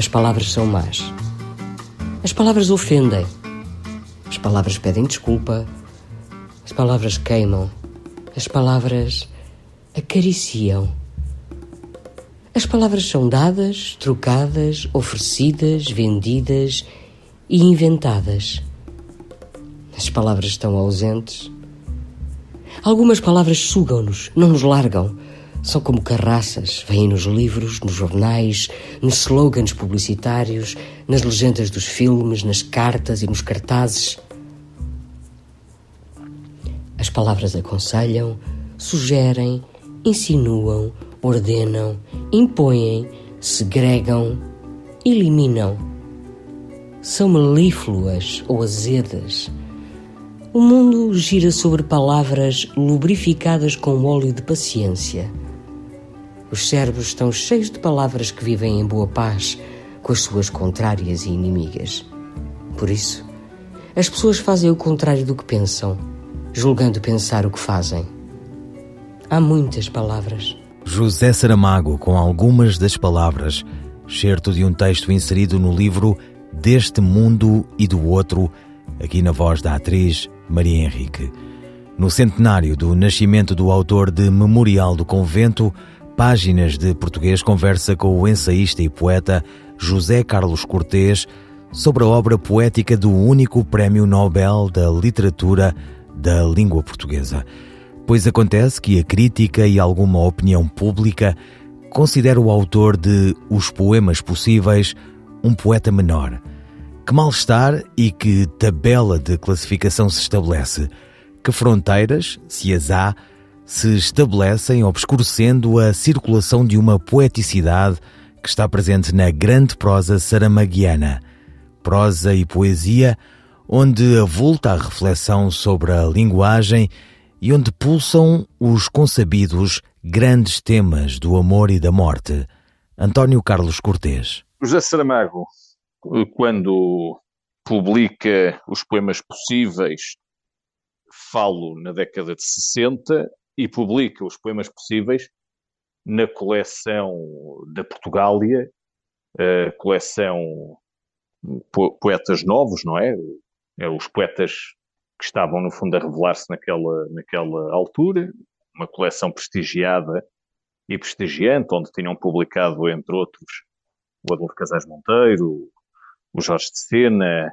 As palavras são más. As palavras ofendem. As palavras pedem desculpa. As palavras queimam. As palavras acariciam. As palavras são dadas, trocadas, oferecidas, vendidas e inventadas. As palavras estão ausentes. Algumas palavras sugam-nos, não nos largam. São como carraças, vêm nos livros, nos jornais, nos slogans publicitários, nas legendas dos filmes, nas cartas e nos cartazes. As palavras aconselham, sugerem, insinuam, ordenam, impõem, segregam, eliminam. São melífluas ou azedas. O mundo gira sobre palavras lubrificadas com óleo de paciência. Os cérebros estão cheios de palavras que vivem em boa paz com as suas contrárias e inimigas. Por isso, as pessoas fazem o contrário do que pensam, julgando pensar o que fazem. Há muitas palavras. José Saramago, com algumas das palavras, certo de um texto inserido no livro Deste Mundo e do Outro, aqui na voz da atriz Maria Henrique. No centenário do nascimento do autor de Memorial do Convento, Páginas de Português conversa com o ensaísta e poeta José Carlos Cortês sobre a obra poética do único Prémio Nobel da Literatura da Língua Portuguesa pois acontece que a crítica e alguma opinião pública considera o autor de Os Poemas Possíveis um poeta menor. Que mal-estar e que tabela de classificação se estabelece? Que fronteiras, se as há, se estabelecem obscurecendo a circulação de uma poeticidade que está presente na grande prosa saramaguiana? Prosa e poesia onde avulta a reflexão sobre a linguagem e onde pulsam os consabidos grandes temas do amor e da morte. António Carlos Cortês. José Saramago, quando publica os poemas possíveis, falo na década de 60 e publica os poemas possíveis na coleção da Portugália, a coleção Poetas Novos, não é? é os poetas que estavam, no fundo, a revelar-se naquela, naquela altura, uma coleção prestigiada e prestigiante, onde tinham publicado, entre outros, o Adolfo Casais Monteiro, o Jorge de Sena,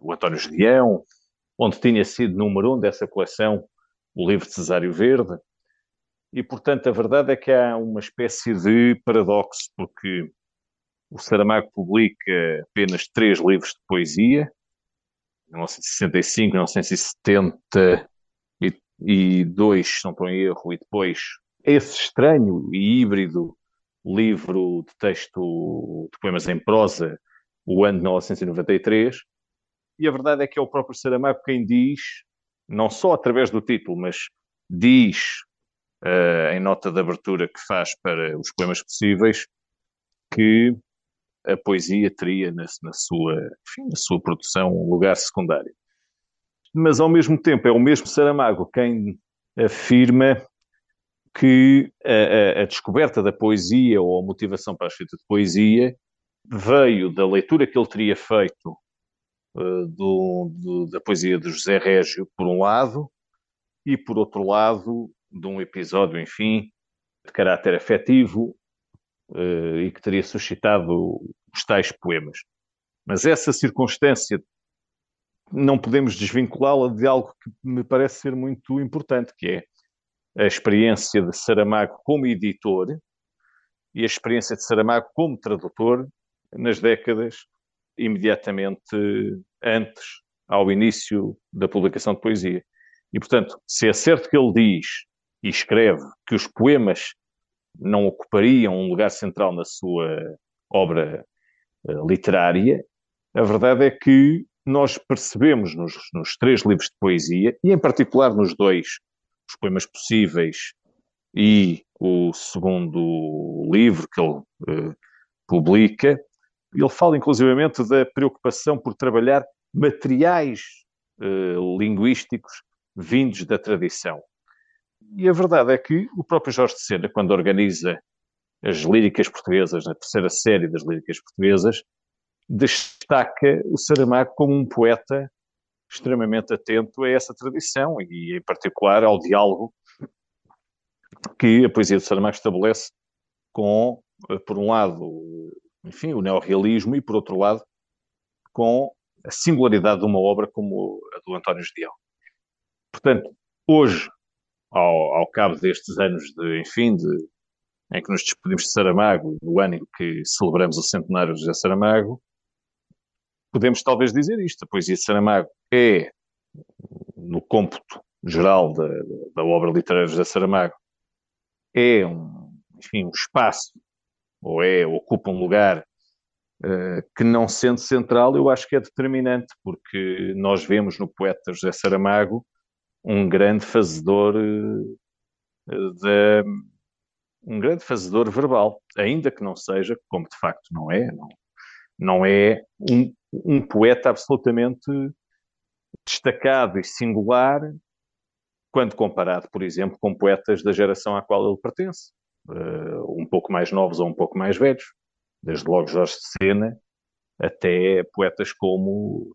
o António Gedeão, onde tinha sido número um dessa coleção o livro de Cesário Verde. E, portanto, a verdade é que há uma espécie de paradoxo, porque o Saramago publica apenas três livros de poesia, 1965, 1972, se não estou em erro, e depois esse estranho e híbrido livro de texto de poemas em prosa, o ano de 1993, e a verdade é que é o próprio Saramago quem diz, não só através do título, mas diz uh, em nota de abertura que faz para os poemas possíveis, que a poesia teria na, na, sua, enfim, na sua produção um lugar secundário. Mas, ao mesmo tempo, é o mesmo Saramago quem afirma que a, a, a descoberta da poesia ou a motivação para a escrita de poesia veio da leitura que ele teria feito do, do, da poesia de José Régio, por um lado, e por outro lado, de um episódio, enfim, de caráter afetivo, uh, e que teria suscitado os tais poemas. Mas essa circunstância não podemos desvinculá-la de algo que me parece ser muito importante, que é a experiência de Saramago como editor e a experiência de Saramago como tradutor nas décadas imediatamente antes, ao início da publicação de poesia. E, portanto, se é certo que ele diz e escreve que os poemas não ocupariam um lugar central na sua obra uh, literária, a verdade é que nós percebemos nos, nos, três livros de poesia, e em particular nos dois, os poemas possíveis e o segundo livro que ele uh, publica, ele fala inclusivamente da preocupação por trabalhar materiais uh, linguísticos vindos da tradição. E a verdade é que o próprio Jorge de Sena, quando organiza as líricas portuguesas, na terceira série das líricas portuguesas, destaca o Saramago como um poeta extremamente atento a essa tradição e, em particular, ao diálogo que a poesia do Saramago estabelece com, eh, por um lado, enfim, o neorrealismo e, por outro lado, com a singularidade de uma obra como a do António Gedeão. Portanto, hoje, ao, ao cabo destes anos de, enfim, de, em que nos despedimos de Saramago, no ano em que celebramos o centenário de José Saramago, podemos talvez dizer isto. A poesia de Saramago é, no cômputo geral da, da obra literária de José Saramago, é um, enfim, um espaço, ou é, ocupa um lugar uh, que não sendo central, eu acho que é determinante, porque nós vemos no poeta José Saramago um grande fazedor uh, de, um grande fazedor verbal, ainda que não seja, como de facto não é, não, não é um, um poeta absolutamente destacado e singular quando comparado, por exemplo, com poetas da geração à qual ele pertence, uh, um pouco mais novos ou um pouco mais velhos, desde logo Jorge de Sena, até poetas como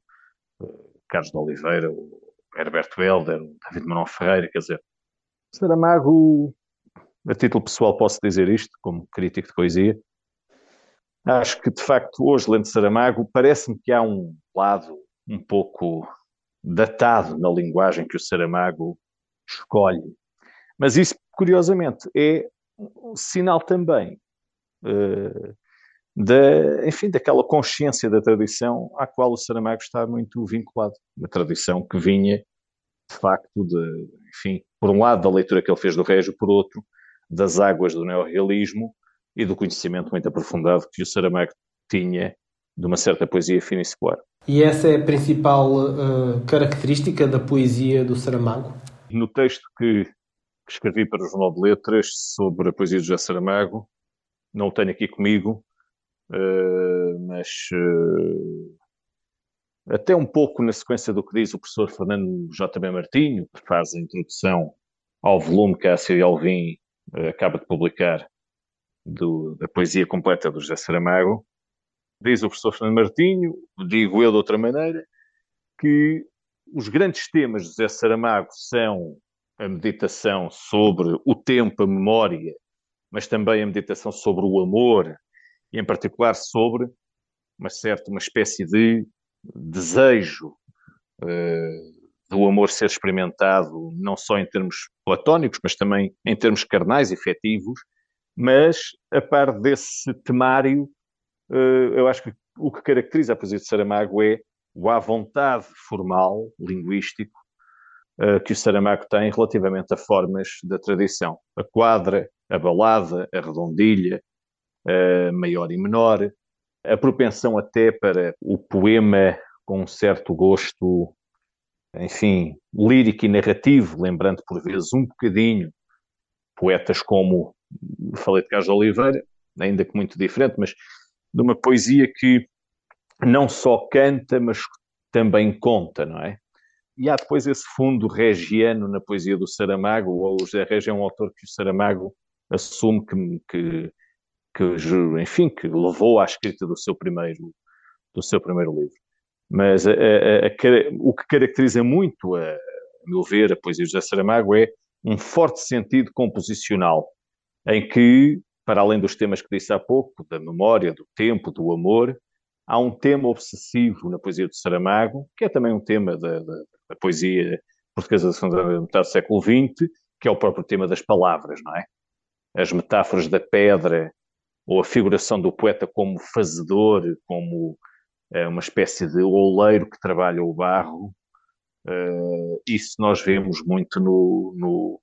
uh, Carlos de Oliveira, Herberto Helder, David Manuel Ferreira, quer dizer, Saramago, a título pessoal posso dizer isto, como crítico de poesia, acho que de facto hoje, lendo Saramago, parece-me que há um lado um pouco datado na linguagem que o Saramago escolhe. Mas isso, curiosamente, é um sinal também uh, da, enfim, daquela consciência da tradição à qual o Saramago está muito vinculado. Uma tradição que vinha, de facto, de, enfim, por um lado da leitura que ele fez do Régio, por outro, das águas do neorrealismo e do conhecimento muito aprofundado que o Saramago tinha de uma certa poesia fina e secular. E essa é a principal uh, característica da poesia do Saramago? No texto que, que, escrevi para o Jornal de Letras sobre a poesia de José Saramago, não o tenho aqui comigo, uh, mas uh, até um pouco na sequência do que diz o professor Fernando J.B. Martinho, que faz a introdução ao volume que a Síria Alvim uh, acaba de publicar do, da poesia completa do José Saramago, diz o professor Fernando Martinho, digo eu de outra maneira, que os grandes temas de José Saramago são a meditação sobre o tempo, a memória, mas também a meditação sobre o amor, e em particular sobre uma certa, uma espécie de desejo uh, do amor ser experimentado, não só em termos platónicos, mas também em termos carnais, efetivos, mas a par desse temário, uh, eu acho que o que caracteriza a poesia de Saramago é o à vontade formal, linguístico, que o Saramago tem relativamente a formas da tradição. A quadra, a balada, a redondilha, a maior e menor, a propensão até para o poema com um certo gosto, enfim, lírico e narrativo, lembrando por vezes um bocadinho poetas como, falei de Carlos Oliveira, ainda que muito diferente, mas de uma poesia que não só canta, mas também conta, não é? E há depois esse fundo regiano na poesia do Saramago, ou o José Régio é um autor que o Saramago assume que, que, que, enfim, que levou à escrita do seu primeiro, do seu primeiro livro. Mas a, a, a, o que caracteriza muito, a, meu ver, a poesia de José Saramago é um forte sentido composicional, em que, para além dos temas que disse há pouco, da memória, do tempo, do amor, há um tema obsessivo na poesia de Saramago, que é também um tema da, da, da poesia portuguesa da segunda metade do século XX, que é o próprio tema das palavras, não é? As metáforas da pedra, ou a figuração do poeta como fazedor, como é, uma espécie de oleiro que trabalha o barro, uh, isso nós vemos muito no, no,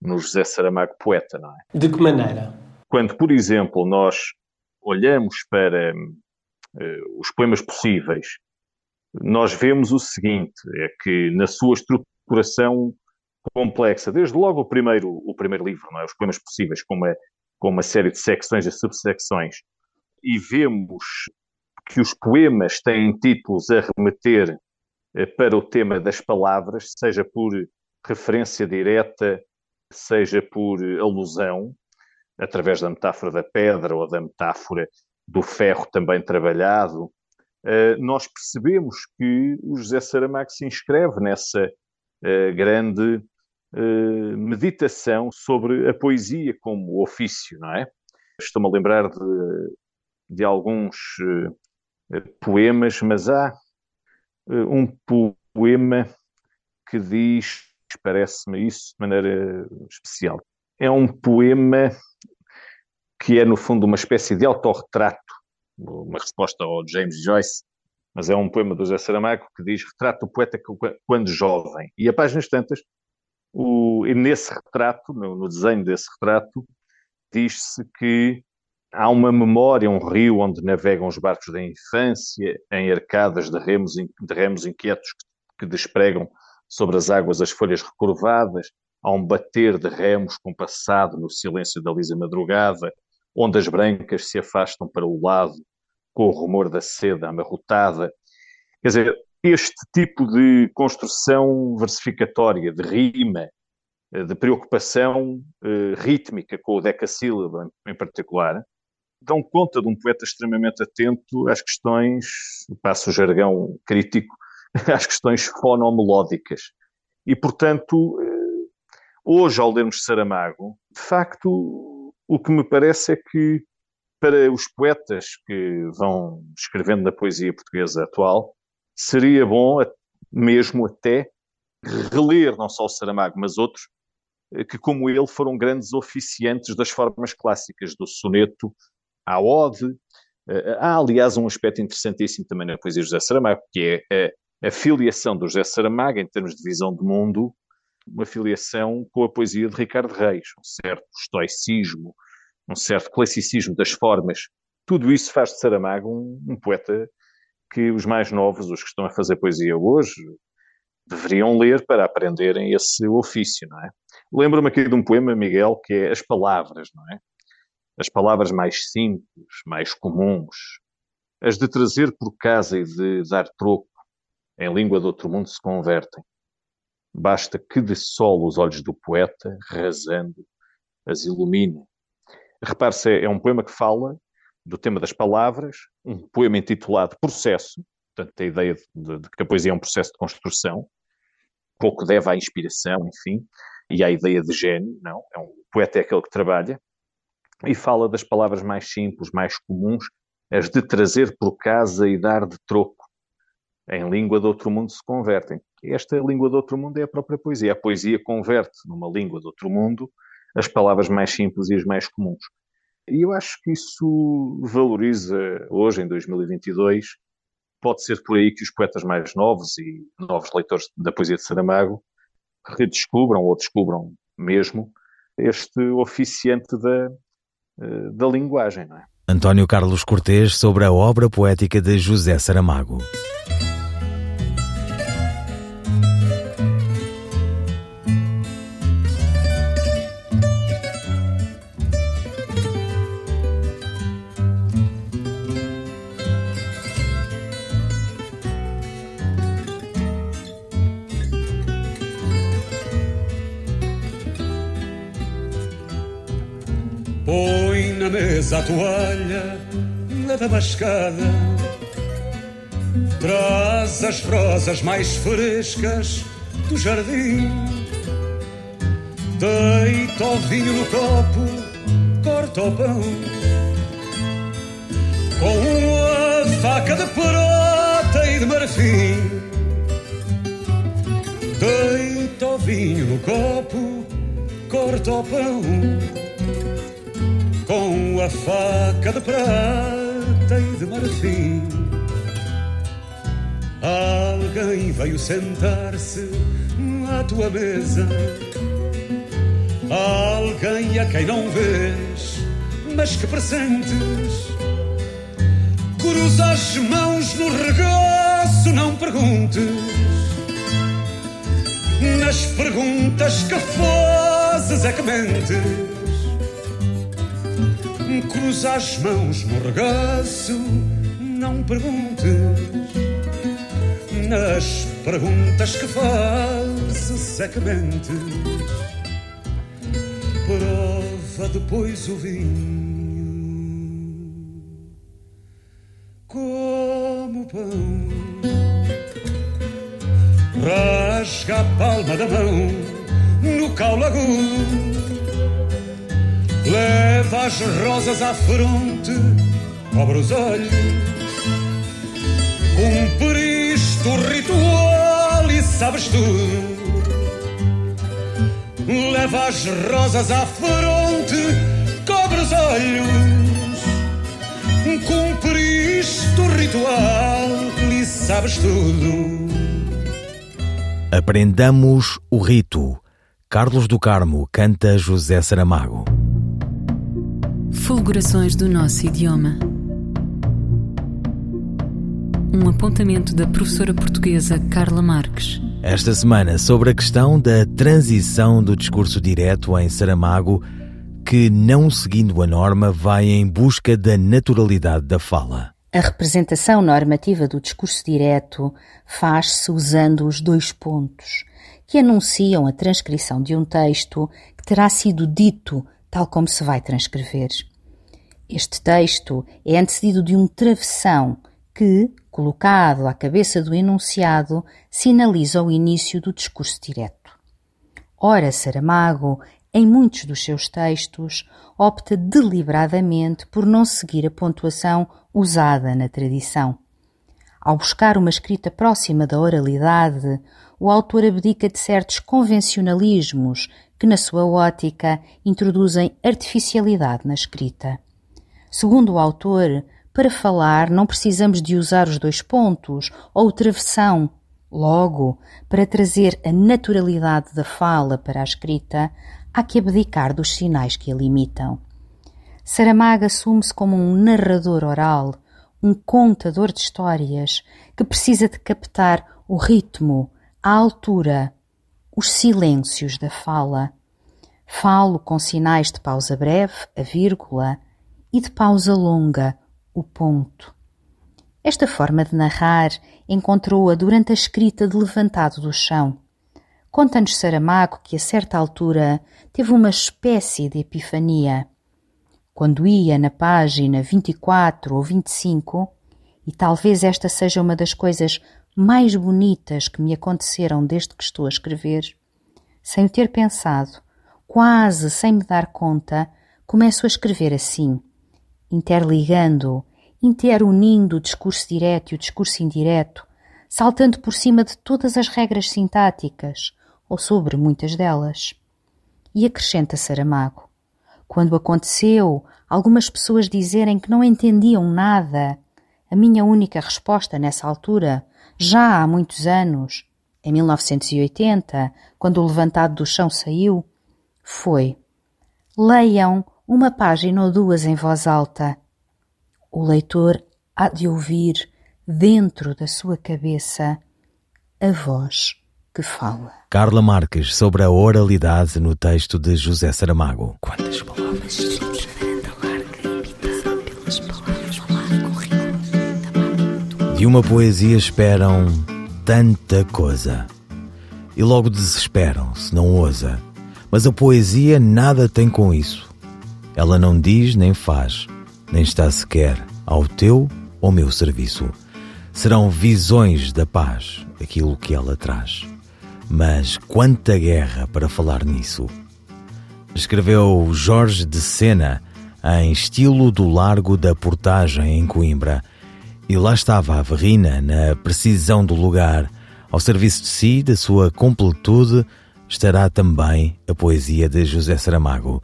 no José Saramago poeta, não é? De que maneira? Quando, por exemplo, nós olhamos para os poemas possíveis, nós vemos o seguinte: é que na sua estruturação complexa, desde logo o primeiro, o primeiro livro, é? os poemas possíveis, com uma, com uma série de secções e subsecções, e vemos que os poemas têm títulos a remeter eh, para o tema das palavras, seja por referência direta, seja por alusão, através da metáfora da pedra ou da metáfora do ferro também trabalhado, eh, nós percebemos que o José Saramago se inscreve nessa eh, grande meditação sobre a poesia como ofício, não é? Estou-me a lembrar de, de alguns poemas, mas há eh, um poema que diz, parece-me isso de maneira especial. É um poema que é, no fundo, uma espécie de autorretrato, uma resposta ao James Joyce, mas é um poema do José Saramago que diz retrato do poeta quando jovem. E a páginas tantas, o, nesse retrato, no, no desenho desse retrato, diz-se que Há uma memória, um rio onde navegam os barcos da infância, em arcadas de remos, de remos inquietos que despregam sobre as águas as folhas recurvadas. Há um bater de remos compassado no silêncio da lisa madrugada, ondas brancas se afastam para o lado, com o rumor da seda amarrotada. Quer dizer, este tipo de construção versificatória, de rima, de preocupação eh, rítmica com o decassílabo em particular, dão conta de um poeta extremamente atento às questões, passo o jargão crítico, às questões fonomelódicas. E, portanto, eh, hoje, ao lermos Saramago, de facto, o que me parece é que, para os poetas que vão escrevendo na poesia portuguesa atual, seria bom, mesmo até, reler não só o Saramago, mas outros, eh, que, como ele, foram grandes oficiantes das formas clássicas do soneto, à ode. Eh, há, aliás, um aspecto interessantíssimo também na poesia de José Saramago, que é a, filiação do José Saramago, em termos de visão do mundo, uma filiação com a poesia de Ricardo Reis, um certo estoicismo, um certo classicismo das formas. Tudo isso faz de Saramago um, um poeta que os mais novos, os que estão a fazer poesia hoje, deveriam ler para aprenderem esse ofício, não é? Lembro-me aqui de um poema, Miguel, que é As Palavras, não é? as palavras mais simples, mais comuns, as de trazer por casa e de dar troco, em língua de outro mundo se convertem. Basta que de sol os olhos do poeta, rasando, as ilumine. Repare-se, é um poema que fala do tema das palavras, um poema intitulado Processo, portanto, a ideia de, de que a poesia é um processo de construção, pouco deve à inspiração, enfim, e à ideia de gênio, não? É um, o poeta é aquele que trabalha, e fala das palavras mais simples, mais comuns, as de trazer por casa e dar de troco. Em língua de outro mundo se convertem. Esta língua de outro mundo é a própria poesia. A poesia converte numa língua de outro mundo as palavras mais simples e as mais comuns. E eu acho que isso valoriza hoje, em 2022, pode ser por aí que os poetas mais novos e novos leitores da poesia de Saramago redescubram ou descubram mesmo este oficiante da, eh, da linguagem. Não é? António Carlos Cortês sobre a obra poética de José Saramago. Leva a escada. Traz as rosas mais frescas do jardim. Deita o vinho no copo, corta o pão. Com uma faca de prata e de marfim. Deita o vinho no copo, corta o pão com a faca de prata e de marfim. Alguém veio sentar-se à tua mesa. Alguém a quem não vês, mas que presentes. Cruza as mãos no regaço, não perguntes. Nas perguntas que fazes é que mentes. Cruza as mãos no regaço, não perguntes. Nas perguntas que fazes que mentes. Prova depois o vinho como pão. Rasga a palma da mão no caule agudo Leva as rosas à fronte, cobre os olhos. Cumpriste o ritual e sabes tudo. Leva as rosas à fronte, cobre os olhos. Cumpriste o ritual e sabes tudo. Aprendamos o rito. Carlos do Carmo canta José Saramago. Fulgurações do nosso idioma. Um apontamento da professora portuguesa Carla Marques. Esta semana sobre a questão da transição do discurso direto em Saramago, que, não seguindo a norma, vai em busca da naturalidade da fala. A representação normativa do discurso direto faz-se usando os dois pontos, que anunciam a transcrição de um texto que terá sido dito tal como se vai transcrever. Este texto é antecedido de um travessão que, colocado à cabeça do enunciado, sinaliza o início do discurso direto. Ora, Saramago, em muitos dos seus textos, opta deliberadamente por não seguir a pontuação usada na tradição. Ao buscar uma escrita próxima da oralidade, o autor abdica de certos convencionalismos que, na sua ótica, introduzem artificialidade na escrita. Segundo o autor, para falar não precisamos de usar os dois pontos ou travessão. Logo, para trazer a naturalidade da fala para a escrita, há que abdicar dos sinais que a limitam. Saramago assume-se como um narrador oral, um contador de histórias que precisa de captar o ritmo, a altura, os silêncios da fala. Falo com sinais de pausa breve, a vírgula, e de pausa longa, o ponto. Esta forma de narrar encontrou-a durante a escrita de Levantado do Chão. Conta-nos Saramago que, a certa altura, teve uma espécie de epifania. Quando ia na página 24 ou 25, e talvez esta seja uma das coisas mais bonitas que me aconteceram desde que estou a escrever, sem o ter pensado, quase sem me dar conta, começo a escrever assim, interligando, interunindo o discurso direto e o discurso indireto, saltando por cima de todas as regras sintáticas, ou sobre muitas delas. E acrescenta Saramago: Quando aconteceu algumas pessoas dizerem que não entendiam nada, a minha única resposta nessa altura, já há muitos anos, em 1980, quando o levantado do chão saiu, foi: leiam uma página ou duas em voz alta. O leitor há de ouvir dentro da sua cabeça a voz que fala. Carla Marques sobre a oralidade no texto de José Saramago. Quantas palavras? De uma poesia esperam tanta coisa. E logo desesperam se não ousa. Mas a poesia nada tem com isso. Ela não diz nem faz, nem está sequer ao teu ou meu serviço. Serão visões da paz aquilo que ela traz. Mas quanta guerra para falar nisso. Escreveu Jorge de Sena em estilo do Largo da Portagem em Coimbra. E lá estava a Verrina, na precisão do lugar, ao serviço de si, da sua completude, estará também a poesia de José Saramago.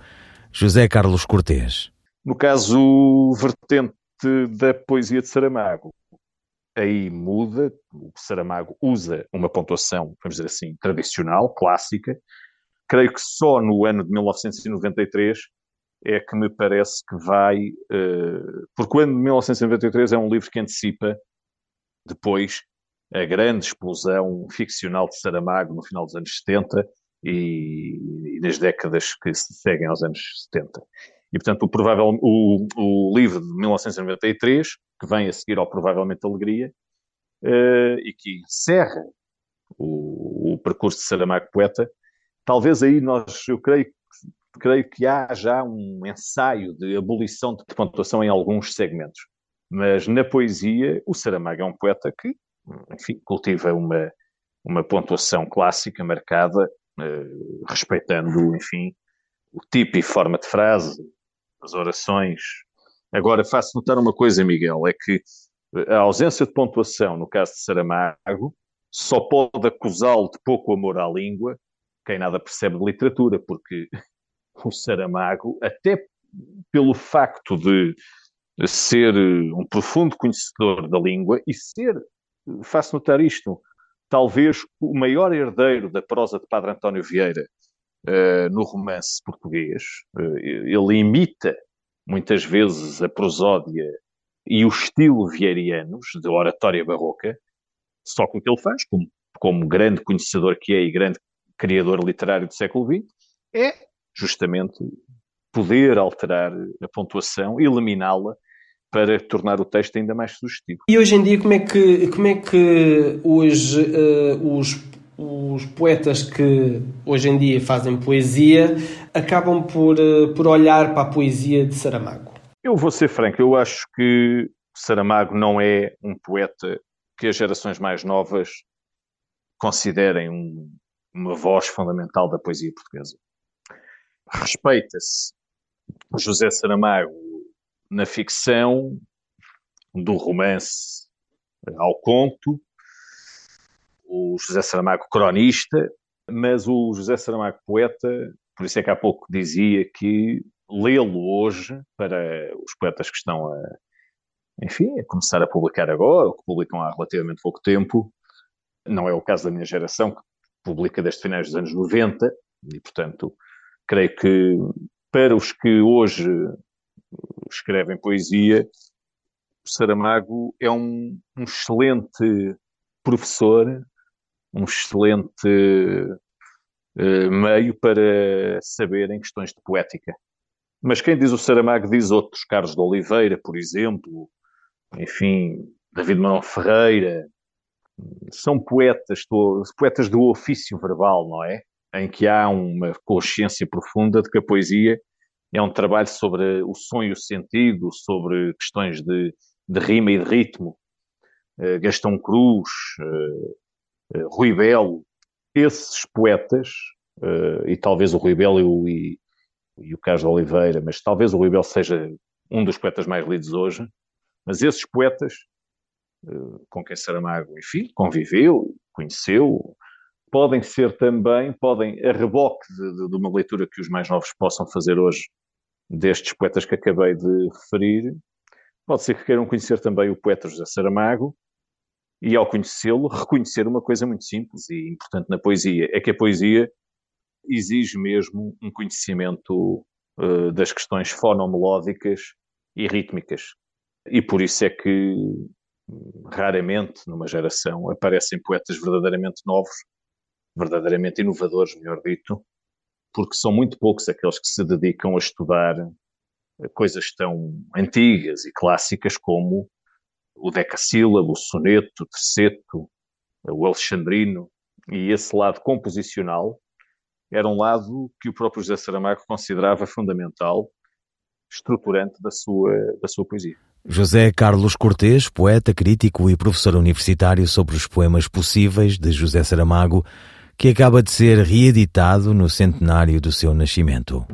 José Carlos Cortês. No caso vertente da poesia de Saramago, aí muda, o Saramago usa uma pontuação, vamos dizer assim, tradicional, clássica. Creio que só no ano de 1993 é que me parece que vai. Uh, porque o ano de 1993 é um livro que antecipa depois a grande explosão ficcional de Saramago no final dos anos 70 e, e nas décadas que se seguem aos anos 70. E, portanto, o, provável, o, o livro de 1993, que vem a seguir ao Provavelmente Alegria, uh, e que encerra o, o, percurso de Saramago poeta, talvez aí nós, eu creio, creio que há já um ensaio de abolição de pontuação em alguns segmentos. Mas na poesia, o Saramago é um poeta que, enfim, cultiva uma, uma pontuação clássica marcada, eh, respeitando, enfim, o tipo e forma de frase, as orações. Agora, faço notar uma coisa, Miguel, é que a ausência de pontuação, no caso de Saramago, só pode acusá-lo de pouco amor à língua quem nada percebe de literatura, porque o Saramago, até pelo facto de ser um profundo conhecedor da língua e ser, faço notar isto, talvez o maior herdeiro da prosa de Padre António Vieira uh, no romance português. Uh, ele imita muitas vezes a prosódia e o estilo vieirianos de oratória barroca, só que o que ele faz, como, como grande conhecedor que é e grande criador literário do século XX, é justamente poder alterar a pontuação, eliminá-la para tornar o texto ainda mais sugestivo. E hoje em dia, como é que, como é que os, uh, os, os poetas que hoje em dia fazem poesia acabam por, uh, por olhar para a poesia de Saramago? Eu vou ser franco, eu acho que Saramago não é um poeta que as gerações mais novas considerem um, uma voz fundamental da poesia portuguesa. Respeita-se José Saramago na ficção, do romance ao conto, o José Saramago cronista, mas o José Saramago poeta, por isso é que há pouco dizia que lê-lo hoje, para os poetas que estão a, enfim, a começar a publicar agora, ou que publicam há relativamente pouco tempo, não é o caso da minha geração, que publica desde finais dos anos 90, e portanto, creio que para os que hoje escrevem poesia, Saramago é um, um excelente professor, um excelente uh, meio para saber em questões de poética. Mas quem diz o Saramago diz outros, Carlos de Oliveira, por exemplo, enfim, David Manuel Ferreira, são poetas, poetas do ofício verbal, não é? Em que há uma consciência profunda de que a poesia é um trabalho sobre o som e o sentido, sobre questões de, de rima e de ritmo. Uh, Gastão Cruz, uh, uh, Rui Belo, esses poetas, e talvez o Rui Belo e o, e, e o Carlos Oliveira, mas talvez o Rui Belo seja um dos poetas mais lidos hoje, mas esses poetas com quem Saramago, enfim, conviveu, conheceu, podem ser também, podem, a reboque de, de, uma leitura que os mais novos possam fazer hoje destes poetas que acabei de referir, pode ser que queiram conhecer também o poeta José Saramago e, ao conhecê-lo, reconhecer uma coisa muito simples e importante na poesia: é que a poesia exige mesmo um conhecimento uh, das questões fonomelódicas e rítmicas. E por isso é que raramente numa geração aparecem poetas verdadeiramente novos, verdadeiramente inovadores, melhor dito, porque são muito poucos aqueles que se dedicam a estudar coisas tão antigas e clássicas como o decassílabo, o soneto, o terceto, o alexandrino, e esse lado composicional era um lado que o próprio José Saramago considerava fundamental, estruturante da sua, da sua poesia. José Carlos Cortês, poeta, crítico e professor universitário sobre os poemas possíveis de José Saramago, que acaba de ser reeditado no centenário do seu nascimento.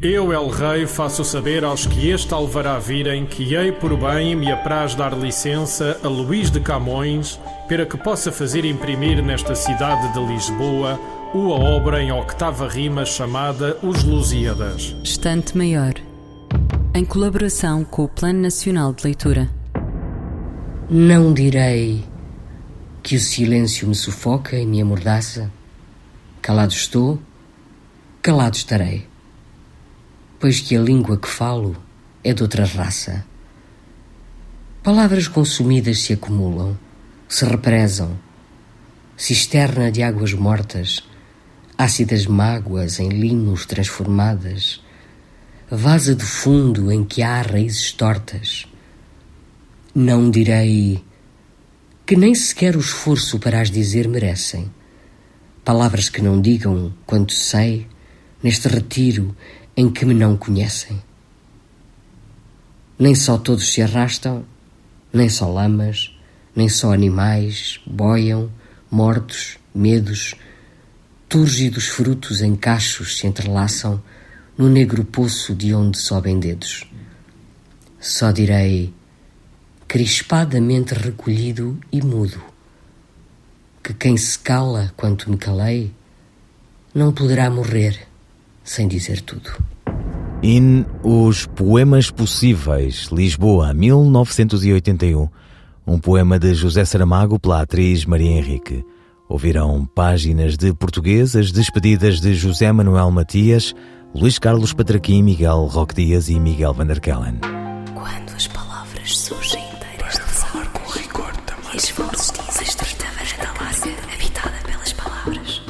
Eu, El Rei, faço saber aos que este alvará virem que hei por bem me apraz dar licença a Luís de Camões para que possa fazer imprimir nesta cidade de Lisboa uma obra em octava rima chamada Os Lusíadas. Estante Maior, em colaboração com o Plano Nacional de Leitura. Não direi que o silêncio me sufoca e me amordaça. Calado estou, calado estarei. pois que a língua que falo é de outra raça. Palavras consumidas se acumulam, se represam, cisterna de águas mortas, ácidas mágoas em limos transformadas, vaza de fundo em que há raízes tortas. Não direi que nem sequer o esforço para as dizer merecem. Palavras que não digam quanto sei neste retiro em que me não conhecem. Nem só todos se arrastam, nem só lamas, nem só animais boiam, mortos, medos, túrgidos frutos em cachos se entrelaçam no negro poço de onde sobem dedos. Só direi, crispadamente recolhido e mudo, que quem se cala quanto me calei, não poderá morrer sem dizer tudo. In Os Poemas Possíveis, Lisboa, 1981. Um poema de José Saramago pela atriz Maria Henrique. Ouvirão páginas de português, as despedidas de José Manuel Matias, Luís Carlos Patraquim, Miguel Roque Dias e Miguel Van